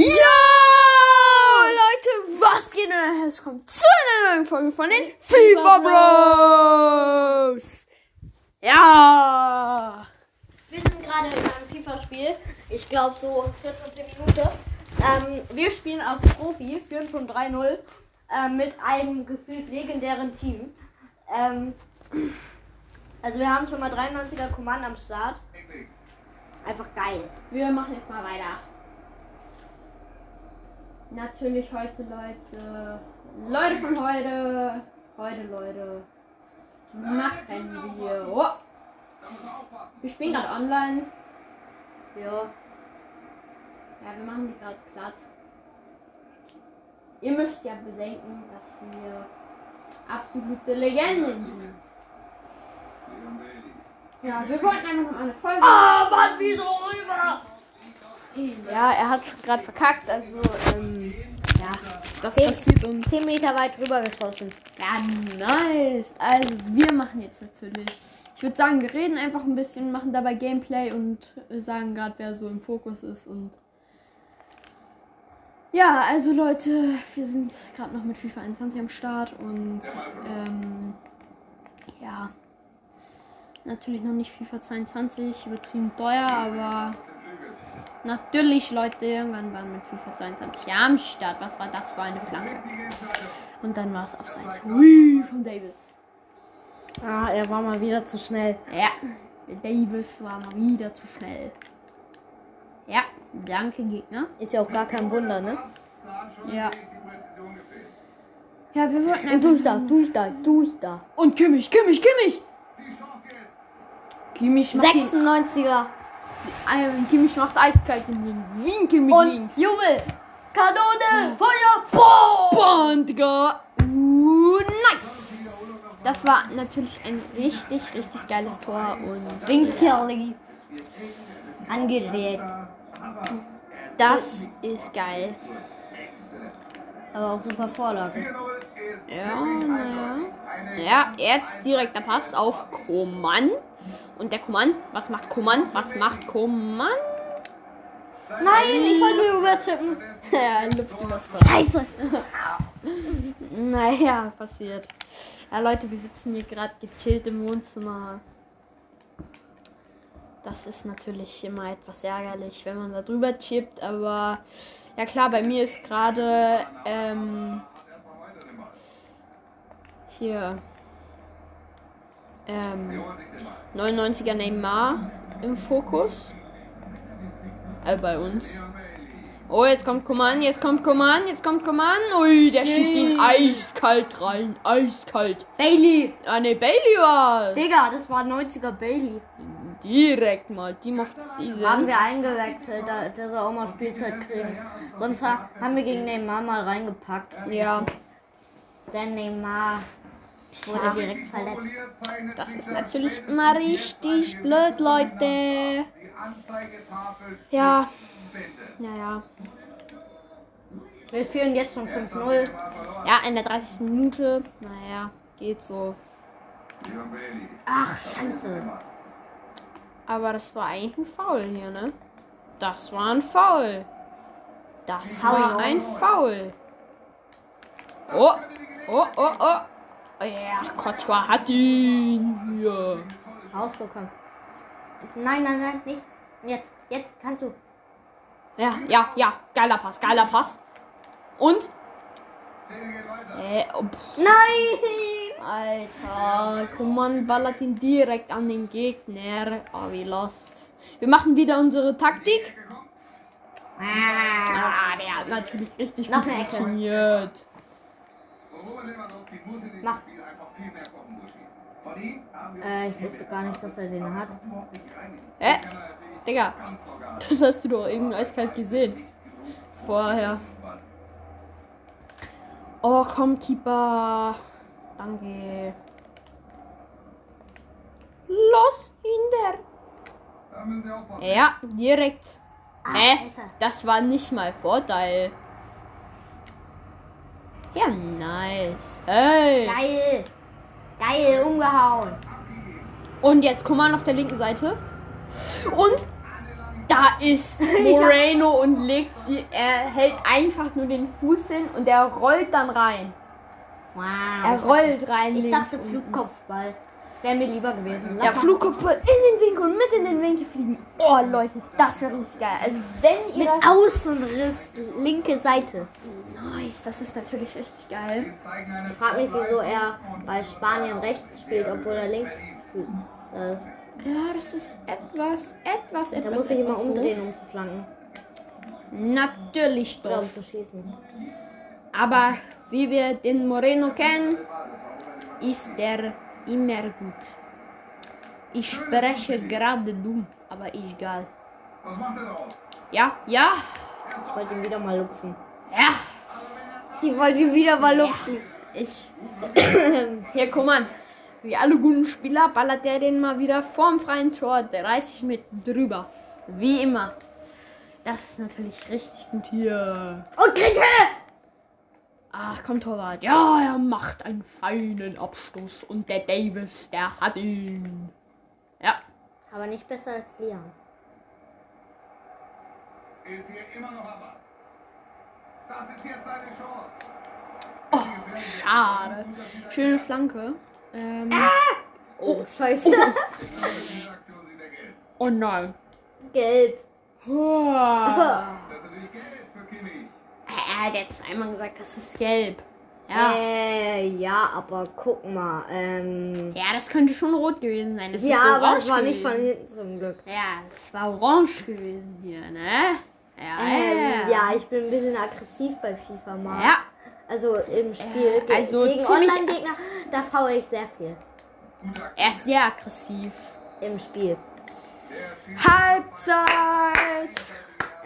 Ja! Leute, was geht denn? Es kommt zu einer neuen Folge von den FIFA Bros! Ja! Wir sind gerade in einem FIFA-Spiel. Ich glaube so 14. Minute. Ähm, wir spielen auf Profi, führen schon 3-0 ähm, mit einem gefühlt legendären Team. Ähm, also wir haben schon mal 93er Command am Start. Einfach geil. Wir machen jetzt mal weiter. Natürlich heute, Leute. Leute von heute. Heute, Leute. Machen wir. Oh. Wir spielen gerade online. Ja. Ja, wir machen die gerade platt. Ihr müsst ja bedenken, dass wir absolute Legenden sind. Ja, wir wollten einfach noch eine Folge. Ah, Mann, wieso rüber? Ja, er hat gerade verkackt, also ähm, ja, das Zehn- passiert uns. 10 Meter weit rüber geschossen. Ja, nice. Also wir machen jetzt natürlich. Ich würde sagen, wir reden einfach ein bisschen, machen dabei Gameplay und sagen gerade, wer so im Fokus ist und ja, also Leute, wir sind gerade noch mit FIFA 21 am Start und ähm, ja, natürlich noch nicht FIFA 22, übertrieben teuer, aber natürlich Leute, irgendwann waren mit FIFA 22 am Start. Was war das für eine Flanke? Und dann war es abseits. Hui, von Davis. Ah, er war mal wieder zu schnell. Ja, der Davis war mal wieder zu schnell. Ja, danke Gegner. Ist ja auch gar kein Wunder, ne? Ja. Ja, wir wollten einfach... durch da, durch da, durch da. Und Kimmich, Kimmich, Kimmich! Kimmich macht, ihn, 96er. Kimmich macht eiskalt in den Winkel mit Und links. Jubel. Kanone. Feuer. Boom. Boah, Digga. Uh, nice. Das war natürlich ein richtig, richtig geiles Tor und Ding Kelly. Angeregt. das ist geil. Aber auch super Vorlage. Ja, naja. Ja, jetzt direkter Pass auf Koman. Und der Koman, was macht Koman? Was macht Koman? Nein, ich wollte übertippen. Ja, Luftüberstrahl. Scheiße. Naja, passiert. Ja, Leute, wir sitzen hier gerade gechillt im Wohnzimmer. Das ist natürlich immer etwas ärgerlich, wenn man da drüber chippt, aber ja klar, bei mir ist gerade ähm, hier ähm, 99er Neymar im Fokus. Äh, bei uns. Oh, jetzt kommt Command, jetzt kommt Command, jetzt kommt Command. Ui, der schiebt ihn eiskalt rein. Eiskalt. Bailey. Ah, ne, Bailey war's. Digga, das war 90er Bailey. Direkt mal. Team of the Season. Haben wir eingewechselt, da- dass er auch mal Spielzeit kriegen. Sonst ha- haben wir gegen Neymar mal reingepackt. Ja, Denn Neymar wurde direkt verletzt. das ist natürlich immer richtig blöd, Leute. Ja. Naja. Wir führen jetzt schon 5-0. Ja, in der 30. Minute. Naja, geht so. Ach, scheiße. Aber das war eigentlich ein Foul hier, ne? Das war ein Foul. Das war ein Foul. Oh, oh, oh, oh. Ja, Courtois hat ihn hier. Rausgekommen. Nein, nein, nein, nicht. Jetzt, jetzt kannst du. Ja, ja, ja. Geiler Pass, geiler Pass. Und? Äh, oh, Nein! Alter, Kuman ballert ihn direkt an den Gegner. Oh, wie lost. Wir machen wieder unsere Taktik. Ah. Ah, der hat natürlich richtig Noch gut funktioniert. Mach. Äh, ich wusste gar nicht, dass er den hat. Hä? Digga, das hast du doch eben eiskalt gesehen. Vorher. Oh, komm, Keeper. Danke. Los, hinter. Ja, direkt. Hä? ist er. Das war nicht mal Vorteil. Ja, nice. Hey. Geil! Geil, umgehauen! Und jetzt Command auf der linken Seite. Und Da ist Moreno und legt die, er hält einfach nur den Fuß hin und er rollt dann rein. Wow. Er rollt rein. Ich links dachte. Flugkopfball. Wäre mir lieber gewesen. Lass Ja, Flugkopf in den Winkel und mit in den Winkel fliegen. Oh Leute, das wäre richtig geil. Also wenn Mit ihr Außenriss, linke Seite. Nice, das ist natürlich richtig geil. Ich frage mich, wieso er bei Spanien rechts spielt, obwohl er links ist. Ja, das ist etwas, etwas, etwas. Da muss ich immer umdrehen, um zu flanken. Natürlich Oder um zu schießen. Aber wie wir den Moreno kennen, ist er immer gut. Ich spreche gerade dumm, aber ist egal. Ja, ja, Ich wollte ihn wieder mal lupfen. ja. Ich wollte ihn wieder mal lupfen. Ich. Hier, guck mal. Wie alle guten Spieler ballert der den mal wieder vorm freien Tor 30 mit drüber. Wie immer. Das ist natürlich richtig gut hier. Und Krinke! Ach, komm, Torwart. Ja, er macht einen feinen Abstoß. Und der Davis, der hat ihn. Ja. Aber nicht besser als Liam. Ist hier immer noch. Das ist jetzt seine Chance. Oh, schade. Schöne Flanke. Ähm, Oh, scheiße. Gelb. oh nein. Gelb. Uah. Das ist natürlich gelb für Kimmich. Er hat jetzt zweimal gesagt, das ist gelb. Ja. Äh, ja, aber guck mal. Ähm, Ja, das könnte schon rot gewesen sein. Das ja, ist aber es war nicht von gewesen. hinten zum Glück. Ja, es war orange gewesen hier, ne? Ja, Ähm, ja. ja, ich bin ein bisschen aggressiv bei FIFA mal. Ja, Also im Spiel ge also gegen Online-Gegner, da faule ich sehr viel. Er ist sehr aggressiv. Im Spiel. Der Halbzeit!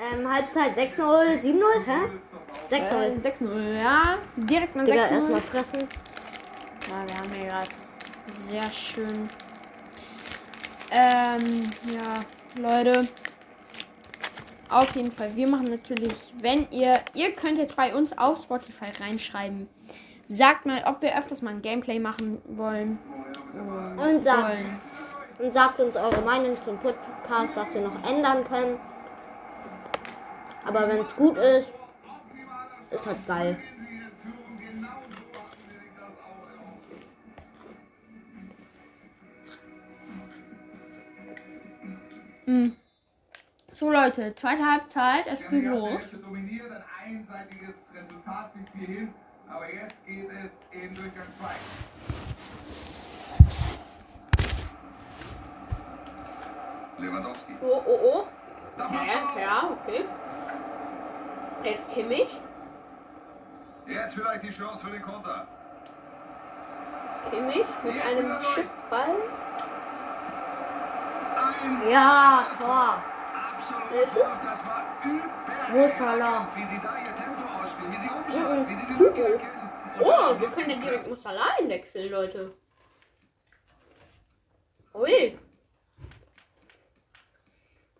Ähm, Halbzeit 6-0, 7-0, hä? 6-0. Äh, 6-0, ja. Direkt mal Digga, 6-0. erstmal fressen. Ja, wir haben hier gerade sehr schön. Ähm, ja, Leute. Auf jeden Fall. Wir machen natürlich, wenn ihr, ihr könnt jetzt bei uns auf Spotify reinschreiben. Sagt mal, ob wir öfters mal ein Gameplay machen wollen. Und sagt, Sollen. und sagt uns eure Meinung zum Podcast, was wir noch ändern können. Aber wenn es gut ist, ist halt geil. Mhm. So Leute, zweite Halbzeit, es geht los. Hälfte dominiert, ein einseitiges Resultat bis hierhin. Aber jetzt geht es in Durchgang 2. Lewandowski. Oh, oh, oh. Ja, ja, okay. Jetzt Kimmich. Jetzt vielleicht die Chance für den Konter. Kimmich mit einem Chipball. Ein Ja, Tor. absolut. Ist es? Das war verloren? wie sie da ihr Tempo ausspielen, wie sie umschalten, wie sie die Lücke erkennen. Oh, wir können ja direkt Musala einwechseln, Leute. Ui.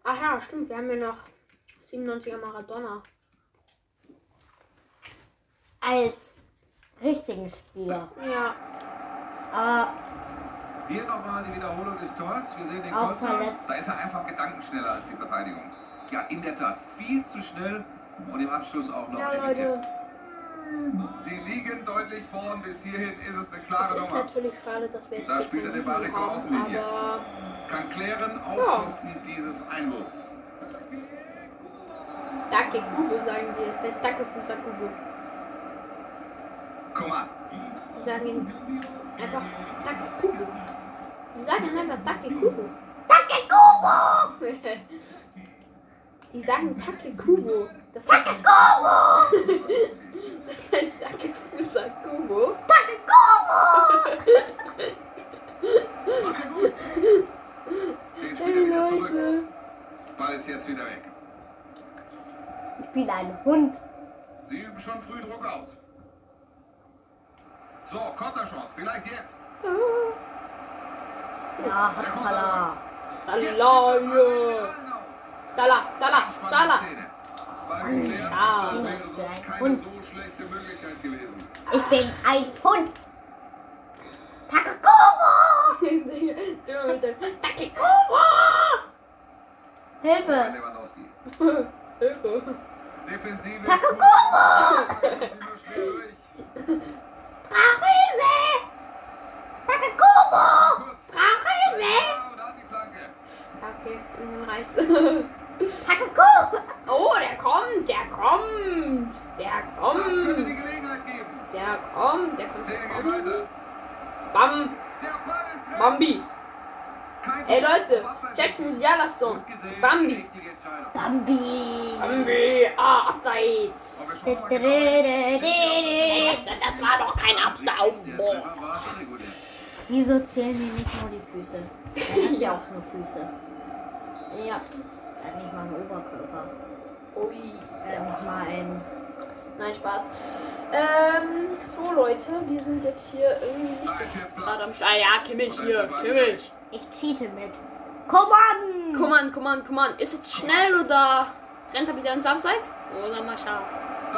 Ach ja, stimmt, wir haben ja noch 97er Maradona. Als richtigen Spieler. Ja. Aber Hier nochmal die Wiederholung des Tors. Wir sehen den Auch Konter. verletzt. Da ist er einfach gedankenschneller als die Verteidigung. Ja, in der Tat. Viel zu schnell und im Abschluss auch noch Ja, effizient. Leute. Sie liegen deutlich vorn. Bis hierhin ist es eine klare Es ist Nummer. natürlich schade, dass wir jetzt Da spielt er den Ball Richtung Außenlinie. aber Kann klären auf Ja. Kosten dieses Einwurfs. Dake Kubo sagen die. Das heißt Dake Fusa Kubo. Coman. Die sagen ihn einfach Dake Kubo. Die sagen ihn einfach Dake Kubo. Dake Kubo! Die sagen Take Kubo. Das heißt, Kubo! das heißt Take Fusa Kubo. Dake Kubo! Hey wieder zurück. Leute. Ball ist jetzt wieder weg. Ich bin ein Hund. Sie üben schon früh Druck aus. So, Konterchance. Vielleicht jetzt. Ja, hat Salah. Salah, ja. Salah, Salah, Salah. Ja, das Ja. wäre sonst keine Und- so schlechte Möglichkeit gewesen. Ich bin ein Hund. Kubo! Du mit dem. Hilfe! Hilfe. Defensive. Takakoma! Brachhilfe! Takakoma! Kurz. Brachhilfe! Okay, dann reicht's. Takakoma! oh, der kommt, der kommt. Der kommt. Der kommt, der kommt. Bam, Der ist drin. Bambi. Ey. Leute, Abseits. check Musiala-Song. Gut gesehen, Bambi. Bambi! Bambi, ah, abseits. Das, war doch kein Absaugen. Wieso zählen die nicht nur die Füße? Er hat ja auch nur Füße. Ja. Er hat nicht mal einen Oberkörper. Ui. Er hat nicht mal einen. Nein, Spaß. Ähm, so Leute, wir sind jetzt hier irgendwie nicht so gerade am Start. Ah, ja, Kimmich hier, Kimmich. Ich cheate mit. Komm an! Komm an, komm an, komm an. Ist es schnell oder rennt er wieder ins Abseits? Oder mal schauen.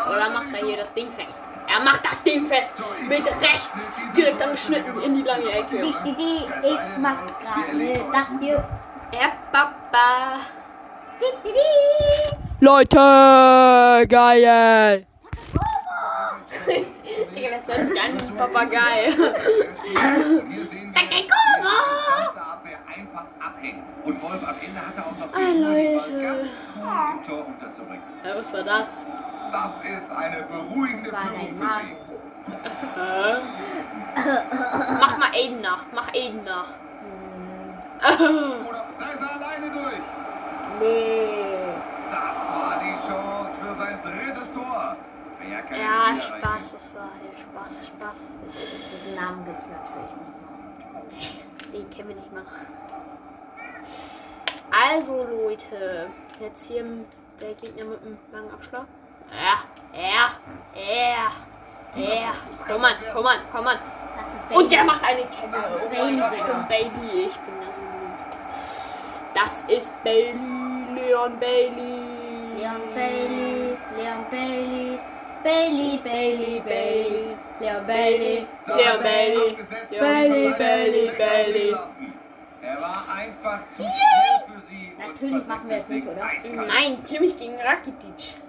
Oder macht er hier das Ding fest? Er macht das Ding fest. Mit rechts. Direkt angeschnitten in die lange Ecke. Die, die, die, ich mach gerade das hier. Ja, Papa. Die, die, die. Leute, geil. Das hört sich an wie ein Papagei. Und Wolf am Ende hat er auch noch Ah, Leute. ganz cool. Ja, was war das? Das ist eine beruhigende Führung für. Sie. Mach mal Aiden nach. Mach Aiden nach. Oder da ist er alleine durch. Nee. Das war die Chance für sein drittes Tor. Ja, Spaß, das war hier Spaß, Spaß. Diesen Namen gibt's natürlich nicht. Den kennen wir nicht mal. Also Leute, jetzt hier der Gegner mit dem langen Abschlag. Ja, ja, ja, ja. Komm an, komm an, komm an. Das ist Bailey. Und der macht eine Kette. Das ist Oh Bailey, Digga. stimmt, Bailey. Ich bin da so gut. Das ist Bailey, Leon Bailey. Leon Bailey, Bailey, Bailey, Bailey, Bailey, Leon Bailey. Leon Bailey. Bailey, Bailey, Bailey. Er war einfach zu schnell für sie. Natürlich machen wir es nicht, oder? eiskalt. Nein, Kimmich gegen Rakitic.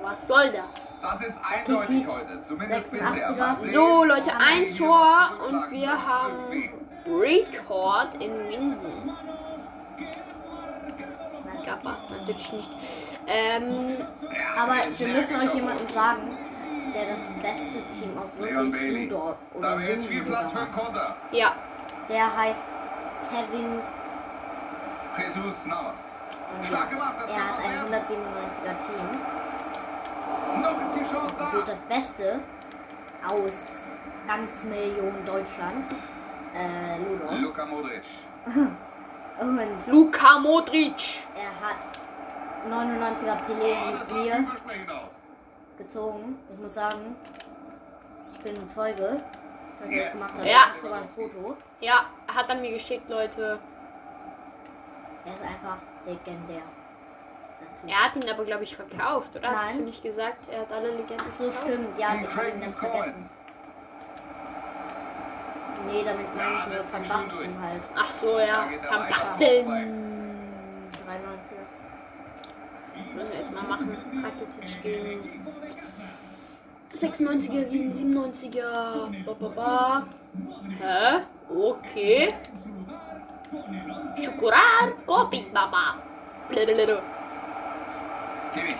Was soll das? Das ist eindeutig Rakitic, heute. Zumindest 86er. bisher. So, Leute, ein Tor und wir haben Rekord in Winsen. Kappa, natürlich nicht. Ähm, Aber wir müssen euch jemanden sagen, der das beste Team aus wirklich. Ludorf oder Winsen hat. Ja, Der heißt Tevin Jesus Navas. ja, das er hat ein was 197er Team. Noch ist das Beste aus ganz Millionen Deutschland. Äh, Ludorf. Luka Modric. Und Luka Modric. er hat 99er Pelé Oh, mit mir gezogen. Ich muss sagen, ich bin ein Zeuge, dass er das gemacht hat. Ja. Ich sogar ein Foto. Ja, er hat er mir geschickt, Leute. Er ist einfach legendär. Er hat ihn aber, glaube ich, verkauft, oder? Hast Nein. du nicht gesagt, er hat alle Legenden Ach so, verkauft? stimmt. Ja, ich habe ihn ganz Coin. vergessen. Nee, damit meine ich nur Basten durch. halt. Ach so, ja. Einfach Basten. 93er. Das müssen wir jetzt mal machen. Rakitic gegen 96er gegen 97er. Ba, ba, ba. Hä? Okay. Schukurar Kopi Baba. Blablabla. Kimmich.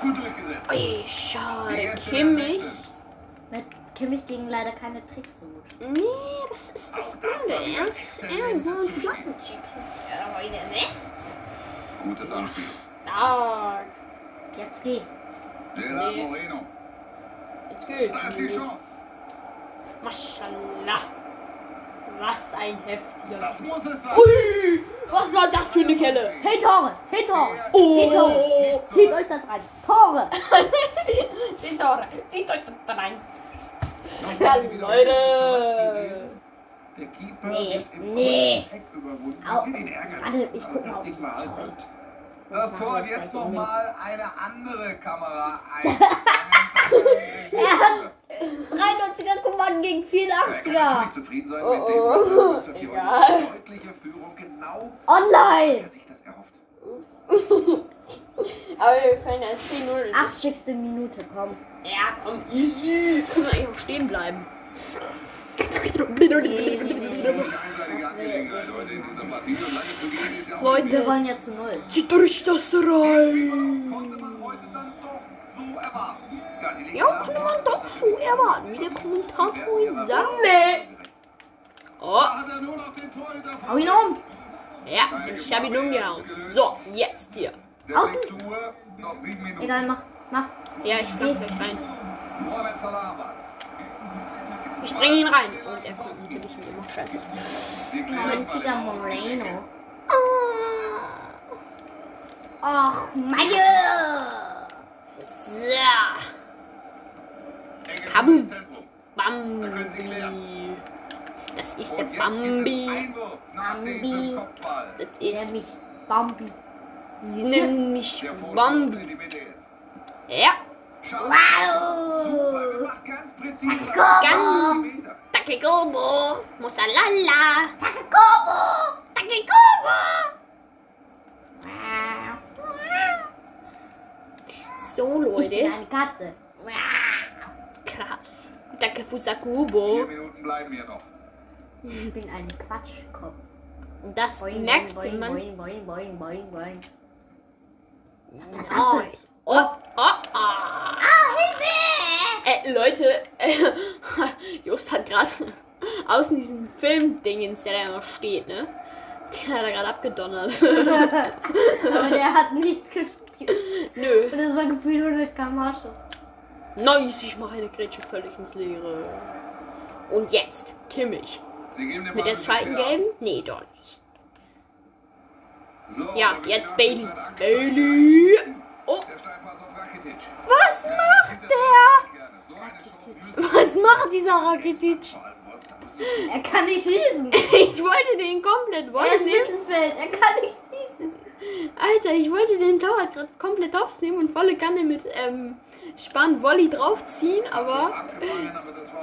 Gut durchgesetzt. Ui, schade. Kimmich. Mit Kimmich gegen leider keine Tricks so gut. Nee, das ist das Blöde. Er ist eher so ein Flaggentyp. Ja, heute, ne? Gutes Anspiel. Stark. Jetzt geh. Gerard Nee. Moreno. Jetzt geht's. Da ist die Chance. Maschallah. Was ein heftiger. Das muss es sein. Ui, was war das für eine Kelle? Zehn Tore! Zehn Tore! Oh. Zehn Tore! Zieht euch das rein! Tore! Zehn Tore. Zieht euch das rein. Ja, Leute. Der Keeper Nee, wird im nee. überwunden. Au. Warte, ich guck Aber mal das auf die. Zeit. Das Tor hat jetzt nochmal eine andere Kamera ein. Er hat 93er Kommando gegen Er kann 84er! nicht zufrieden sein Oh, mit dem, oh. die Egal. deutliche Führung genau Online! er sich das Aber wir fallen erst 10-0. 80. Minute, komm. Ja, komm, easy. Jetzt können wir eigentlich auch stehen bleiben. Leute. Wir wollen ja zu null. Zieht euch das rein. konnte man heute dann doch so erwarten. Ja, kann man doch so erwarten, wie der Kommentator sagt. Nee. Oh, Hau ihn um! ja, ich hab ihn umgehauen. So, jetzt hier. Der Außen. Noch sieben Minuten. Egal, mach, mach. Ja, ich flieg gleich rein. Ich bringe ihn rein. Und er kommt natürlich nicht immer scheiße. Sie klären Einziger mal. Moreno. Ach, Maje! So. Kabum. Bambi. Das ist der Bambi. Bambi. Das ist. mich. Bambi. Sie nennen mich Bambi. Ja, Wow! Meter. Takegobo. Musalala. Takekobo! Takekobo! So, Ich bin Leute. eine Katze. Krass. Vier Takefusakubo. Minuten bleiben hier noch. Ich bin ein Quatschkopf. Und das Boing, merkte boing, man. boing, boing, boing, boing, boing. Oh, oh, oh. Ah, Hilfe! Äh, Leute, äh, Just hat gerade außen diesen Filmdingens, der da immer steht, ne? Der hat er gerade abgedonnert. Aber der hat nichts gespielt. Nö. Und das war gefühlt 100 km Nice, ich mache eine Grätsche völlig ins Leere. Und jetzt, Kimmich. Sie geben den Mit der zweiten gelben? Nee, doch nicht. So, Ja, jetzt Bailey. Bailey. Oh, was macht der? So Was macht dieser Rakitic? Er kann nicht schießen. Ich wollte den komplett Er ist. Mittelfeld. Er kann nicht schießen. Alter, ich wollte den Torwart gerade komplett aufs nehmen und volle Kanne mit ähm, Spann Volley draufziehen, aber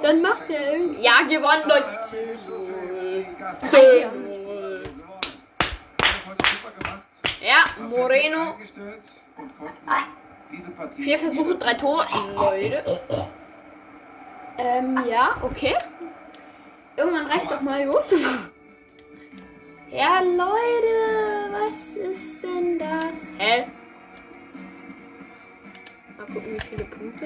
dann macht er irgendwie. Ja, gewonnen, Leute. Ja, 10-0. Gast. 10-0. Das heute super Ja, Moreno. Vier Versuche, drei Tore. Leute. Ähm, ja, okay. Irgendwann reicht doch mal los. Ja, Leute, was ist denn das? Hä? Mal gucken, wie viele Punkte.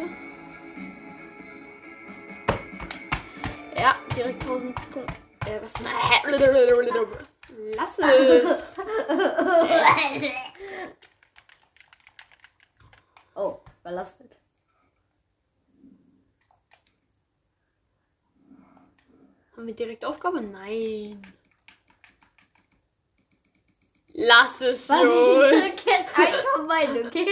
Ja, direkt 1000 Punkte. Äh, was? Hä? Lass es. Oh, belastet. Haben wir direkt Aufgabe? Nein. Lass es Was ich los. drück jetzt einfach mein, okay?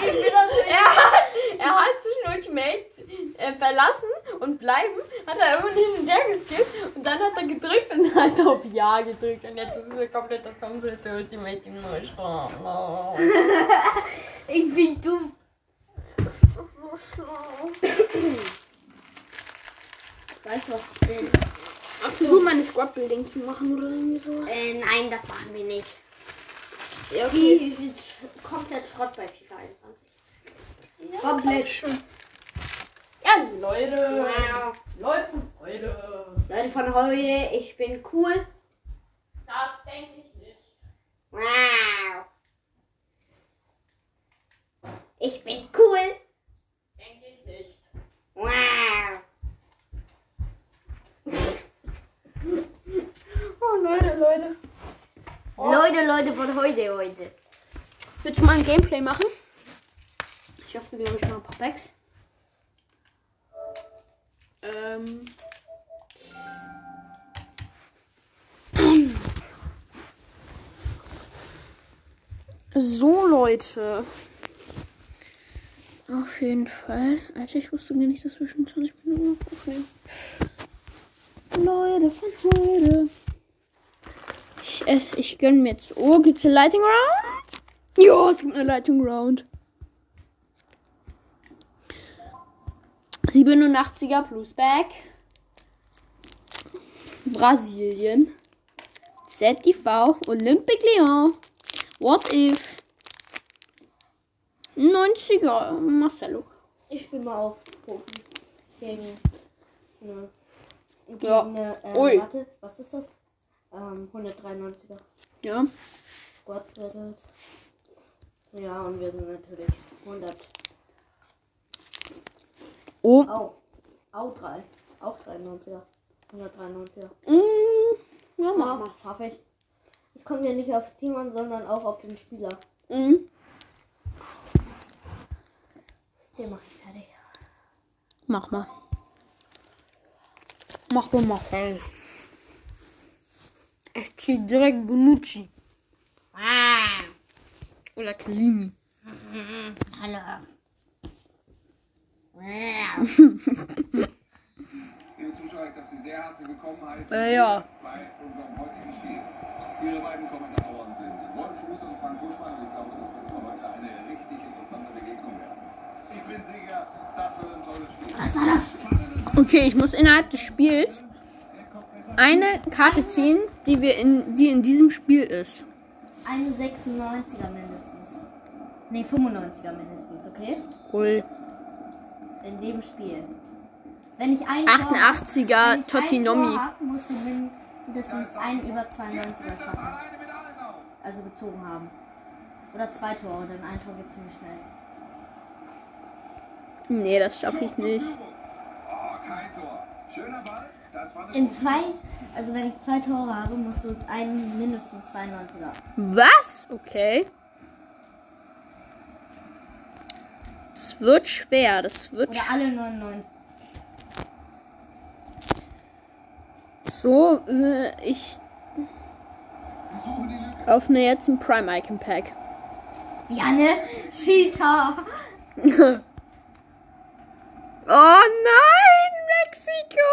ich bin das Er hat, er hat zwischen Ultimate äh, verlassen und bleiben, hat er immer hin und her geskippt und dann hat er gedrückt und hat auf Ja gedrückt und jetzt müssen wir komplett das komplette Ultimate Team neu starten. Oh. Ich bin dumm. Das ist so schlau. Weißt du, was ich bin? Versuch mal eine Squad Building zu machen oder irgendwie so. Äh, nein, das machen wir nicht. Ja, okay. Die sind komplett Schrott bei FIFA 21. Komplett schön. Ja, Leute. Wow. Leute von heute. Leute von heute, ich bin cool. Das denke ich nicht. Wow. Ich bin cool. Denke ich nicht. Wow. Oh, Leute, Leute. Oh. Leute, Leute von heute, heute. Willst du mal ein Gameplay machen? Ich hoffe, glaube ich, mal ein paar Packs. Ähm. So, Leute. Auf jeden Fall. Alter, ich wusste gar nicht, dass wir schon 20 Minuten aufnehmen. Leute von heute. Ich, ess- ich gönn mir jetzt. Oh, gibt's eine Lighting Round? Ja, es gibt eine Lighting Round. 87er plus Back. Brasilien. ZTV Olympique Lyon. What if? 90er Marcelo. Ich spiele mal auf Profi. Gegen. Ne, gegen Ja. eine, äh, Ui. Warte, was ist das? Ähm, 193er. Ja. Battles. Ja, und wir sind natürlich 100. Oh. Auch. Auch 3. Auch 93er. 193er. Mm, ja, mach mal. schaffe ich. Es kommt ja nicht aufs Team an, sondern auch auf den Spieler. Mm. Den mache ich fertig. Mach mal. Mach mal, mach mal. Ich krieg direkt Bonucci. Ah, Oder Tellini. hallo. Liebe Zuschauer, ich darf Sie sehr herzlich willkommen heißen Äh, ja. bei unserem heutigen Spiel. Ihre beiden Kommentatoren sind Wolf Fuß und Frank Buschmann und ich glaube, das wird für heute eine richtig interessante Begegnung werden. Ich bin sicher, das wird ein tolles Spiel. Was war das? Okay, ich muss innerhalb des Spiels eine Karte ziehen, die wir in, die in diesem Spiel ist. Eine 96er mindestens. Ne, 95er mindestens, okay? Cool. In dem Spiel. Wenn ich ein Tor- 88er wenn ich ein Totinomi. Tor hab, musst du mindestens einen über 92er schaffen. Also gezogen haben. Oder zwei Tore, denn ein Tor geht ziemlich schnell. Nee, das schaffe ich nicht. In zwei, also wenn ich zwei Tore habe, musst du einen mindestens 92er. Was? Okay. Das wird schwer. Das wird Oder alle 99. so. Äh, ich öffne jetzt ein Prime Icon Pack. Ja, ne? Cheater! Oh nein, Mexiko!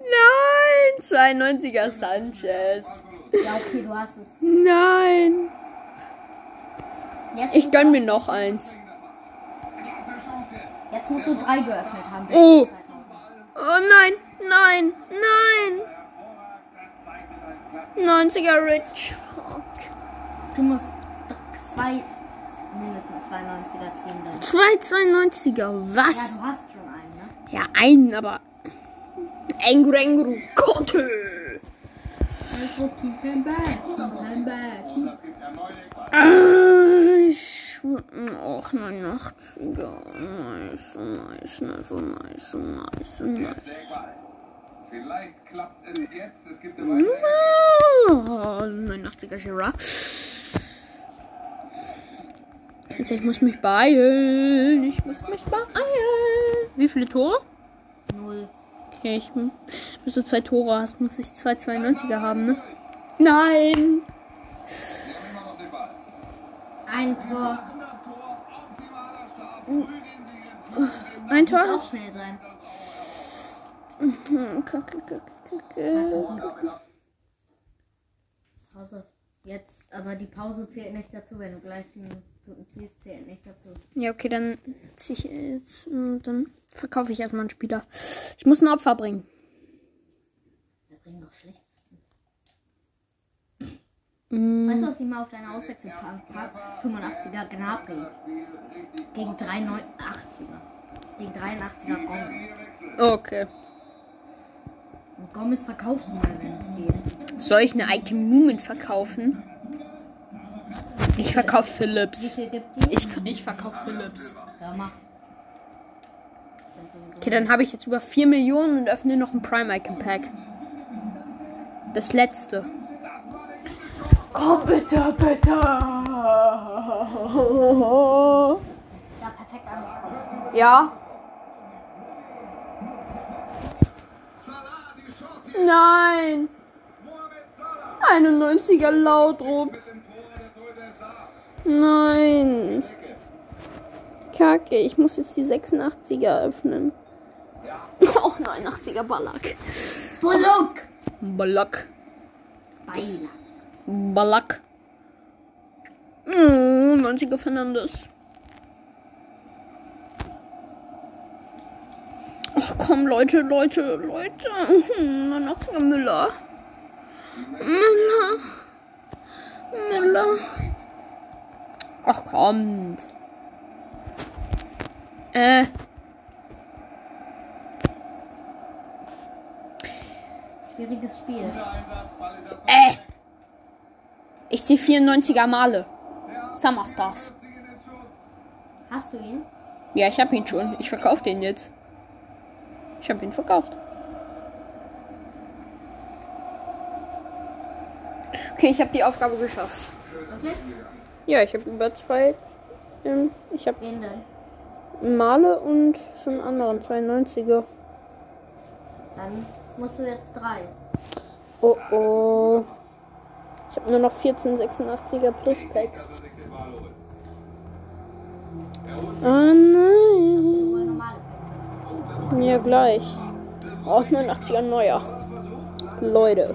Nein, 92er Sanchez. Ja, okay, du hast es. Nein. Jetzt Ich gönn mir noch eins. Jetzt. Musst du drei geöffnet haben. Oh. Oh nein, nein, nein. Hervorragend. Das zeigt dein Klasse. 90er Rich. Fuck. Du musst zwei, mindestens 92er ziehen dann. Zwei 92er. Ja, Was? du hast schon einen, ne? Ja, einen, aber. Engru Engru Conte. Das gibt erneut Eckball. Ah, ich. Och, 89er. Nice, nice, nice, so nice, so nice, nice. Eckball. Vielleicht klappt es jetzt. Es gibt weitere Ecke. Oh, 89er Girard. Jetzt, ich muss mich beeilen. Ich muss mich beeilen. Wie viele Tore? Null. Okay, ich, bis du zwei Tore hast, muss ich zwei 92er haben, ne? Nein! Sie haben immer noch den Ball. Ein Tor. Das Tor. Ein Muss Tor auch schnell sein. Hm, Kacke, kacke, kacke. Pause. Jetzt, aber die Pause zählt nicht dazu. Wenn du gleich einen guten ziehst, zählt nicht dazu. Ja, okay, dann zieh ich jetzt. mm, Dann verkaufe ich erstmal einen Spieler. Ich muss ein Opfer bringen. Wir bringen doch Schlechtesten. Mm, Weißt du, was ich mal auf deine Auswechselbank pack? 85er Gnabry. Gegen 83er. Gegen 83er Gomez. Okay. Und Gomez verkaufst du mal, wenn es geht. Soll ich eine Icon Moomin verkaufen? Ich verkaufe Philips. Ich, ich verkaufe Philips. Ja, mach. Okay, dann habe ich jetzt über 4 Millionen und öffne noch ein Prime Icon Pack. Das letzte. Komm bitte, bitte. Ja, perfekt angekommen. Ja. Nein. Mohamed Salah. 91er Laudrup. Mit dem Tor des Torhüters da. Nein. Kacke, ich muss jetzt die 86er öffnen. Auch 89er Ballack. Bullock! Ballack. Beila. Ballack. Mm, 90er Fernandes. Ach komm, Leute, Leute, Leute. Hm, 89er Müller. Müller. Müller. Ach kommt. Äh. Schwieriges Spiel. Äh. Ich sehe 94er Male. Summerstars. Hast du ihn? Ja, ich habe ihn schon. Ich verkaufe den jetzt. Ich habe ihn verkauft. Okay, ich habe die Aufgabe geschafft. Wirklich? Ja, ich habe über zwei. Ähm, ich habe Wen denn? Male und so einen anderen 92er. Dann musst du jetzt drei. Oh oh. Ich habe nur noch 14 86er Plus Packs. Oh nein. Ja, gleich. Oh, 89er neuer. Leute.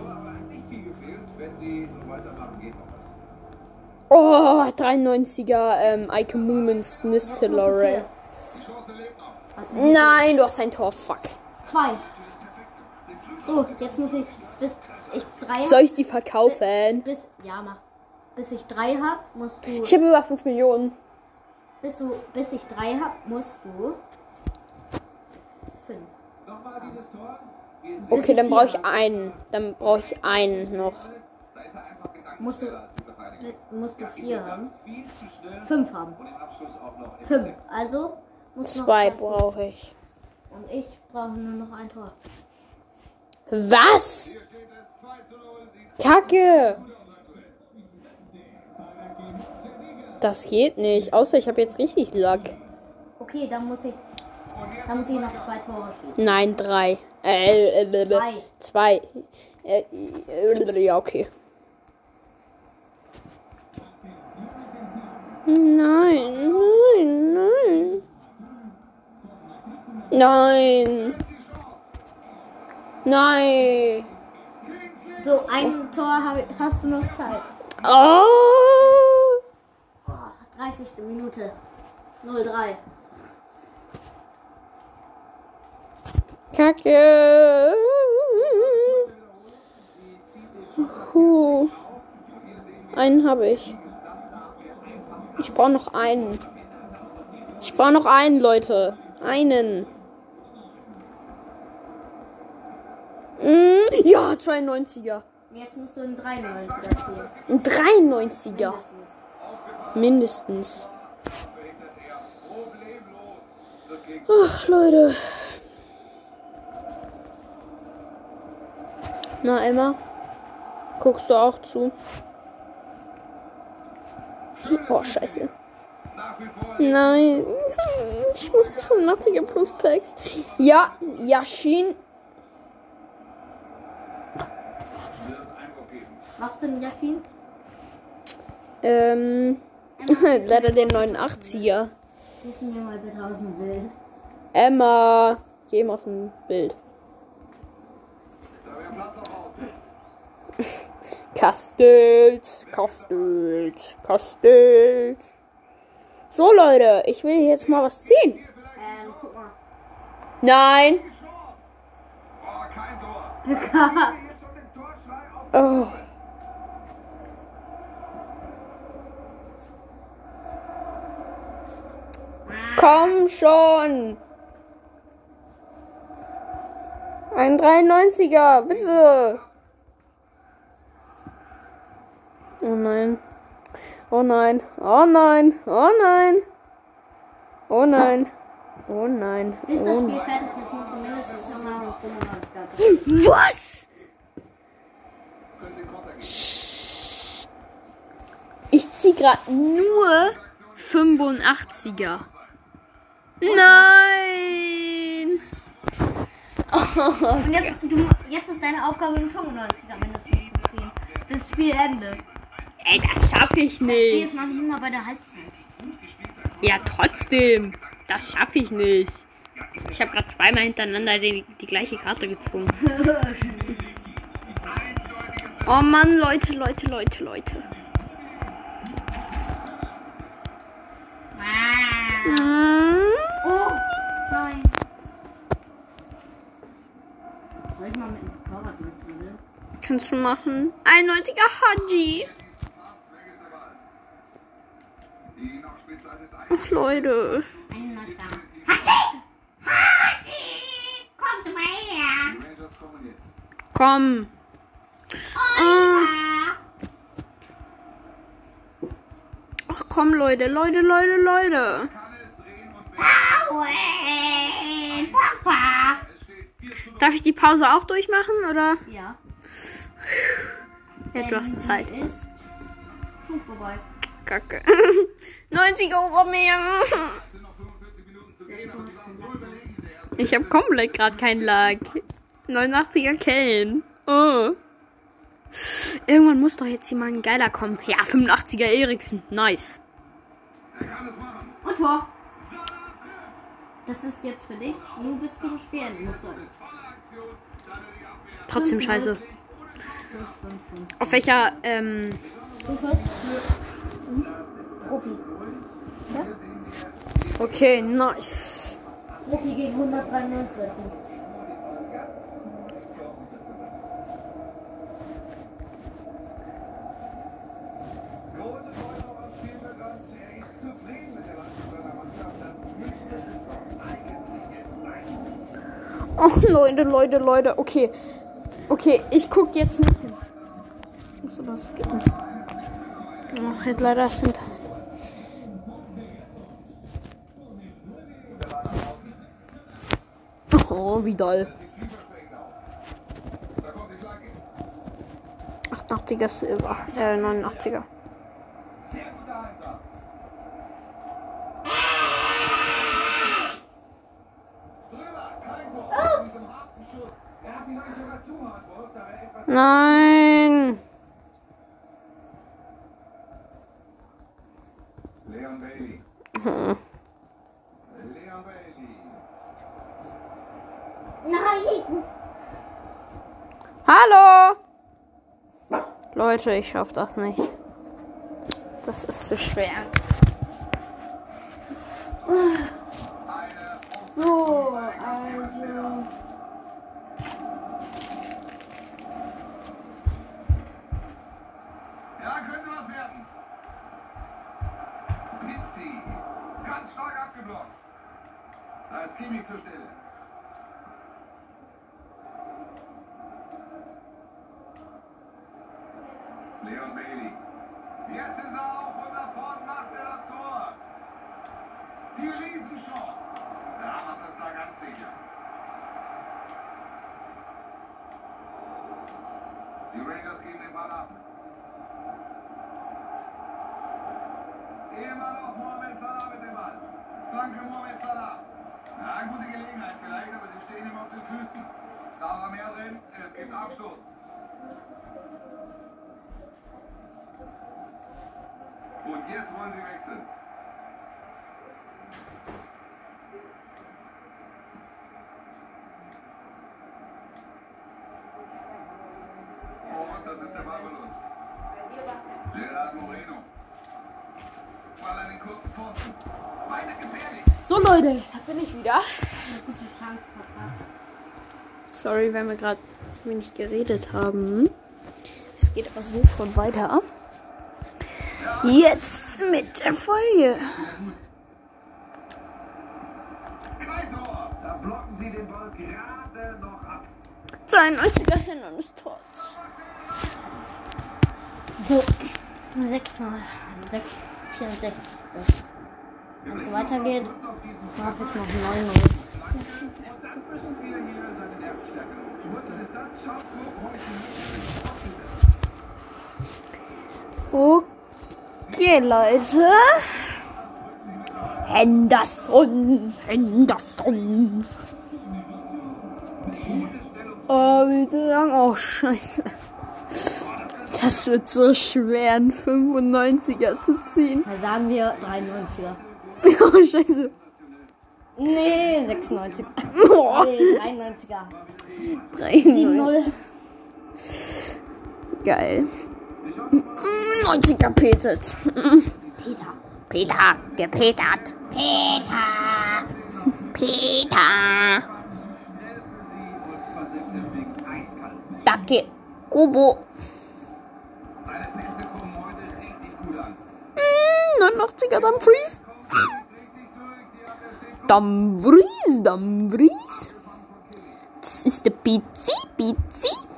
Oh, 93er ähm, Ike. Was denn? Nein, du hast ein Tor. Fuck. Zwei. So, jetzt muss ich ich drei Soll ich die verkaufen? bis ja mach. Bis ich drei hab, musst du Ich habe über 5 Millionen. bis du bis ich drei hab, musst du fünf. Nochmal dieses Tor. Wir sehen, Okay, dann brauche ich einen. Dann brauche ich einen noch. da ist er einfach gegangen. Musst du Verteidigung. musst du vier haben. Fünf haben. und den Abschluss auch noch. Fünf. Also musst du noch Zwei brauche ich. Und ich brauche nur noch ein Tor. Was? Hier steht es 2 zu 0. Sie Kacke! Das geht nicht. Außer ich habe jetzt richtig Lack. Okay, dann muss ich dann muss ich noch zwei Tore schießen. Nein, drei. Äh, äh, äh, äh, Zwei. Zwei. Äh, äh, ja, okay. Nein, nein, nein. Nein. Nein. So, ein Tor hast du noch Zeit. Oh. Oh, 30. Minute. 03. Kacke. Puh. Einen habe ich. Ich brauche noch einen. Ich brauche noch einen, Leute. Einen. Mm, ja, 92er. Jetzt musst du einen 93er ziehen. Ein 93er. Mindestens. Mindestens. Ach, Leute. Na, Emma? Guckst du auch zu? Oh, scheiße. Nein. Ich muss die 85er Plus Packs. Ja, Yashin. wird Einwurf geben. Was für ein Jackin? Ähm. Leider den 89er. Wissen wir mal bitte aus dem Bild. Emma. Geh mal aus dem Bild. Kastelt, kastelt, kastelt. So, Leute, ich will jetzt mal was ziehen. Ähm, guck mal. Nein. Oh, kein Tor. Glück Hier gehabt. ist schon den Torschrei auf. Oh. Komm schon. Ein 93er, bitte. Oh nein. Oh nein. Oh nein. Oh nein. Oh nein. Oh nein. Bis das Oh Spiel nein. fertig ist, mindestens nochmal 95 Was? Ich zieh gerade nur 85er. Nein! Und jetzt, du, jetzt ist deine Aufgabe, einen 95er mindestens zu ziehen. Bis Spielende. Ey, das schaffe ich Das Spiel nicht. ist noch nicht mal bei der Halbzeit. Ja, trotzdem. Das schaffe ich nicht. Ich habe gerade zweimal hintereinander die, die gleiche Karte gezogen. Oh Mann, Leute, Leute, Leute, Leute. Mm. Oh, nein. Soll ich mal mit dem Torwart durchdribbeln? kannst du machen. 91er Haji. Ach, Leute. Hatschi! Hatschi! Kommst du mal her? Komm. Ach komm, Leute, Leute, Leute, Leute. Aue! Papa! es steht 4 zu 0. Darf ich die Pause auch durchmachen, oder? Ja. Ja, du hast Zeit. Ist schon vorbei. Kacke. 90er Obermeer. Es sind noch 45 Minuten zu gehen, aber sie waren so überlegen in der ersten Ich hab komplett gerade keinen Lag. 89er Kellen. Oh. Irgendwann muss doch jetzt ein geiler kommen. Ja, 85er Eriksen. Nice. Und Tor. Das ist jetzt für dich. Nur bis zum Spielen musst du. Trotzdem scheiße. 5, 5, 5. Auf welcher, ähm? Profi. okay, nice. Profi gegen 193. Große Freude auch am Spielfeld und er ist zufrieden mit der Leistung seiner Mannschaft. Das müsste es doch eigentlich jetzt sein. Oh, Leute, Leute, Leute. Okay. Okay, ich guck jetzt nicht hin. Ich muss aber skippen. Ach, jetzt leider sind. Oh, wie doll. Flanke. 88er Silber. Äh, 89er. Sehr guter Einsatz. Drüber, kein Tor. Mit diesem harten Schuss. Er hat vielleicht sogar zu hart gewollt, aber etwas Nein. Leon Bailey. Hm. Leon Bailey. Nein! Hallo. Leute, ich schaff das nicht. Das ist zu schwer. So, also. Ja, könnte was werden. Pizzi. Ganz stark abgeblockt. Da ist Kimmich zur Stelle. Leon Bailey. Jetzt ist er auf und da vorne macht er das Tor. Die Riesenchance. Er macht das da ganz sicher. Die Rangers geben den Ball ab. Immer noch Mohamed Salah mit dem Ball. Flanke Mohamed Salah. Ja, gute Gelegenheit vielleicht, aber sie stehen ihm auf den Füßen. Da war mehr drin. Es gibt Abstoß. Jetzt wollen sie wechseln. Und das ist der Ballverlust. Gerard Moreno. Ball an den kurzen Pfosten. Weiter gefährlich. So, Leute, da bin ich wieder. Sorry, wenn wir gerade wenig geredet haben. Es geht aber sofort weiter. Jetzt mit der Folge. Noch ab. 92er hin und ist tot. So. 6 mal 6, 64. Wenn es weitergeht, mache ich noch 9 Und Okay, Leute. Henderson. Henderson. Oh, wie lang. Oh, scheiße. Das wird so schwer, einen 95er zu ziehen. Dann sagen wir 93er. Oh, scheiße. Nee, 96er. Oh, Nee, 93er. 3 7-0. Geil. 90er petet. Peter. Peter, gepetert. Peter. Peter. Danke. Kobo. Mm, 89er Dumfries. Dumfries, Dumfries. Das ist der Pizzi, Pizzi.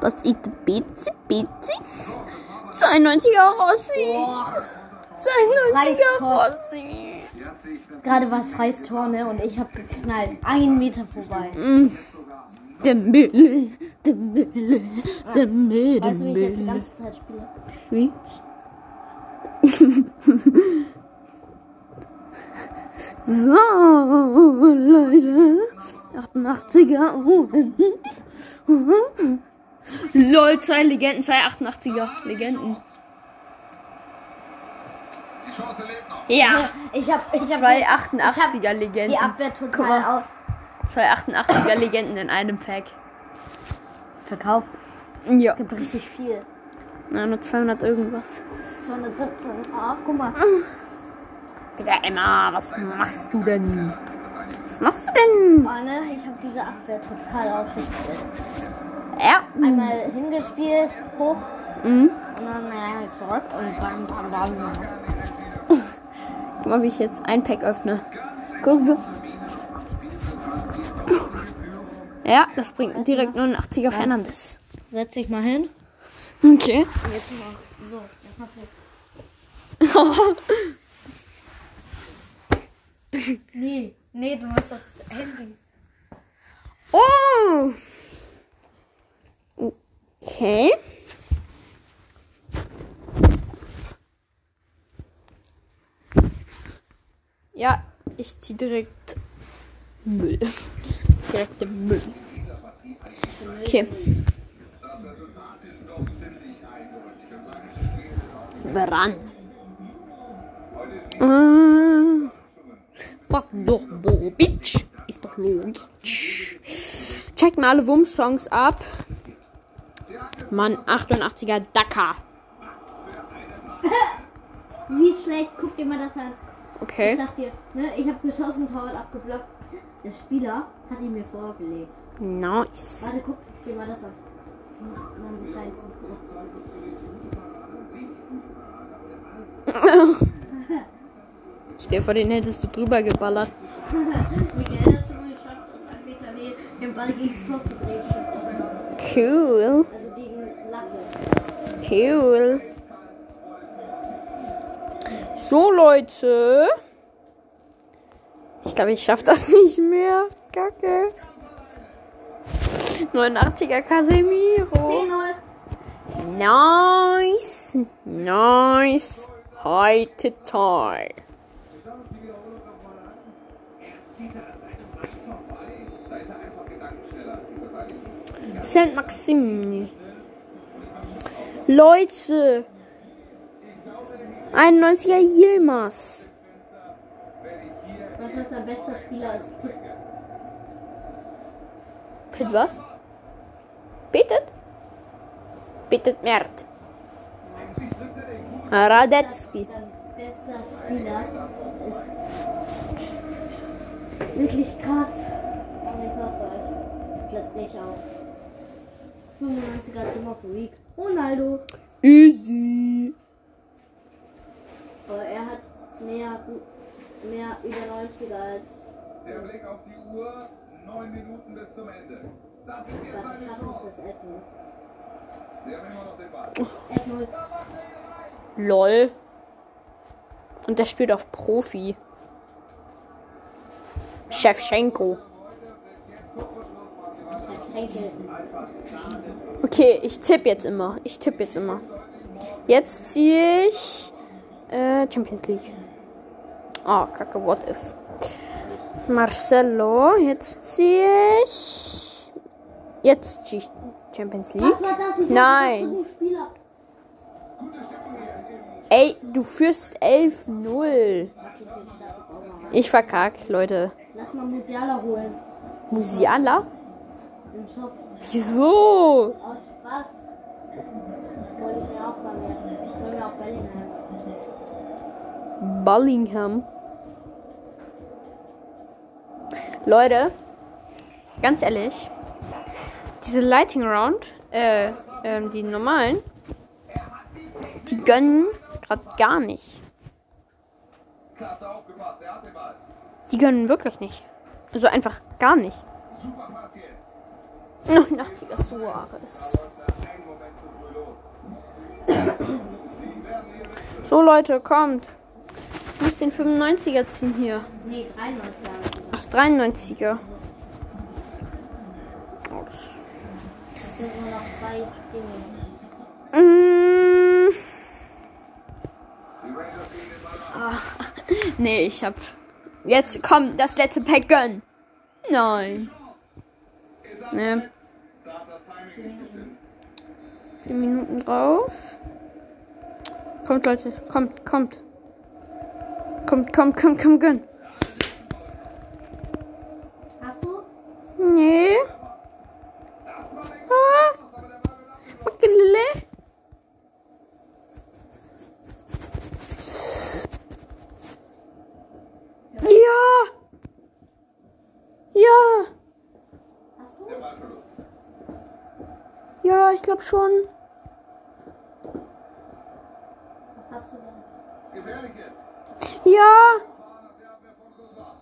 Das ist Pizzi, Pizzi. 92er Rossi. 92er Preistor. Rossi. Gerade war freies Tor, ne? Und ich habe geknallt. Ein Meter vorbei. Mm. Dembele, Dembele, Dembele, Weißt du, wie ich jetzt die Dembele. ganze Zeit spiele? Wie? so, Leute. 88er. Lol, zwei Legenden, zwei 88er Legenden. Ja. Ich habe ich hab Zwei ich 88er hab Legenden. die Abwehr Guck total mal. auf Zwei 88er Legenden in einem Pack. verkauft. Ja. Es gibt richtig viel. Na, nur 200 irgendwas. 217. Ah, guck mal. Digga, Emma, was machst du denn? Was machst du denn? Oh, ne? Ich habe diese Abwehr total ausgespielt. Ja. Einmal hingespielt, hoch Mhm. und dann naja, zurück und bam, bam, bam. Guck mal, wie ich jetzt ein Pack öffne. Guck so. Ja, das bringt direkt nur ein 80er Fernandes. Setz dich mal hin. Okay. Und jetzt noch. So, jetzt machst du. Nee, nee, du musst das Handy. oh! Okay. Ja, ich zieh direkt Müll. Direkt den Müll. Okay. Bran. Äh, Fuck doch, Bobic. Ist doch logisch. Checkt mal alle Wumms-Songs ab. Mann, 88er Dakar. Wie schlecht, guck dir mal das an. Ich Okay. sag dir, ne, ich habe geschossen, Torwart abgeblockt. Der Spieler hat ihn mir vorgelegt. Nice. Warte, guck dir mal das an. Ich muss dann sich reinziehen. Stell vor, den hättest du drüber geballert. Michael hat schon mal geschafft, aus einem Meter den Ball gegen das Tor zu drehen. Cool. Cool. So, Leute. Ich glaube, ich schaffe das nicht mehr. Kacke. 89er Casemiro. 10-0. Nice. Nice. Heute toll. Da ist er einfach gedankenschneller als die Verteidigung. Saint Maxim. Leute. 91er Yilmaz. Was ist der beste Spieler ist? Pitt. Pit was? Bittet? Bittet Mert. Radetzky. Bester Spieler ist wirklich krass. Und ich sag's euch. Flippt nicht auf. 95er Zimmer für Week. Ronaldo. Easy. Aber er hat mehr, mehr über 90er als Der Blick auf die Uhr. Neun Minuten bis zum Ende. Das ist jetzt das eine Schatten Chance. Sie haben immer noch den Ball. 11-0. Lol. Und der spielt auf Profi. Chefchenko. Schenkel. Okay, ich tippe jetzt immer. Ich tippe jetzt immer. Jetzt ziehe ich äh, Champions League. Oh, kacke, what if? Marcelo, jetzt ziehe ich. Jetzt ziehe ich Champions League. Nein. Ey, du führst 11-0. Ich verkack, Leute. Lass mal Musiala holen. Musiala? Im Shop. Wieso? Aus Spaß. Wollte ich mir auch bei mir. Will mir auch Bellingham. Bullingham. Leute, ganz ehrlich, diese Lighting Round äh, ähm, die normalen, die gönnen gerade gar nicht. Die gönnen wirklich nicht. Also einfach gar nicht. Super Pass jetzt. 89er Suarez. So Leute, kommt. Ich muss den 95er ziehen hier. Nee, 93 Jahre. Ach, 93er. Oh, das- Das sind nur noch zwei Dinge. Mm, Ball. nee, ich hab. Jetzt komm, das letzte Pack gönn. Nein. Ne, vier Minuten drauf. Kommt, Leute, kommt, kommt. Kommt, kommt, kommt, kommt, gönn. Hast du? Nee. Ah. Ukulele. Ja. Ja. Hast du? Der Ballverlust. Ja, ich glaube schon. Was hast du denn? Gefährlich jetzt. Ja. Fahren auf der Abwehr von Courtois.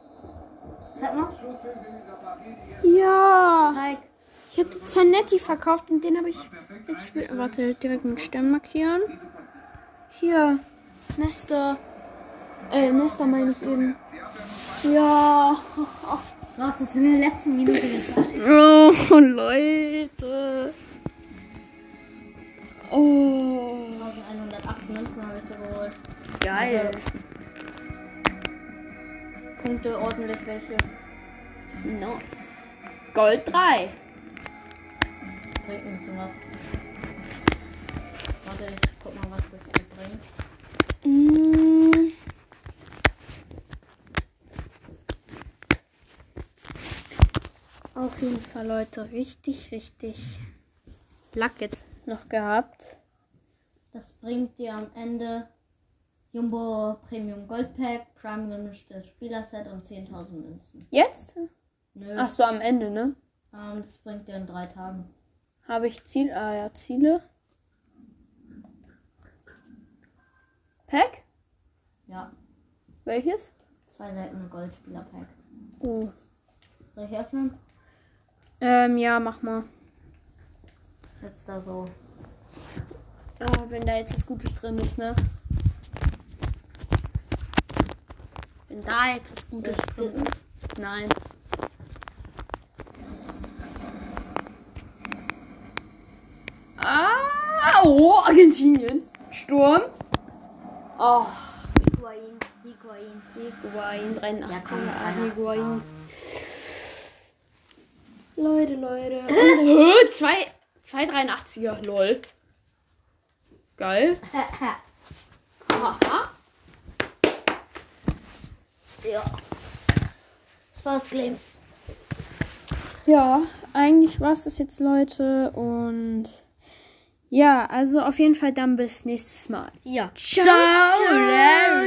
Zeig mal. Schlusspunkt in dieser Partie, die jetzt Ja. Zeig. Ich hatte Zanetti verkauft und den habe ich jetzt. wieder- Warte, direkt mit Stern markieren. Hier. Nester. Äh, Nester meine ich eben. Ja. Hast es in der letzten Minute gesagt. Oh, Leute. Oh. 1108 Münzen habe ich geholt. Geil. Punkte ordentlich welche. Nice. Gold 3. Bringt bisschen was. Warte, ich guck mal, was das hier bringt. Mm. Auf jeden Fall, Leute, richtig, richtig Lack jetzt noch gehabt. Das bringt dir am Ende Jumbo Premium Gold Pack, Prime gemischtes Spielerset und 10.000 Münzen. Jetzt? Nö, Ach so, am Ende, ne? ähm, das bringt dir in drei Tagen. Habe ich Ziel? Ah ja, Ziele. Pack? Ja, Welches? zwei seltene Goldspieler Pack. Oh. Soll ich öffnen? Ähm, ja, mach mal. Jetzt da so. Oh, wenn da jetzt was Gutes drin ist, ne? Wenn da jetzt was Gutes drin ist. Nein. Oh, Argentinien. Sturm. Oh, Higuain, Higuain. Higuain, 83. Ja, komm, ah. Higuain. Leute, Leute. Und, Hö, zwei, zwei 83er, lol. Geil. Aha. ja. Das war's, Claim. Ja, eigentlich war es das jetzt, Leute. Und ja, also auf jeden Fall dann bis nächstes Mal. Ja. Ciao. Ciao.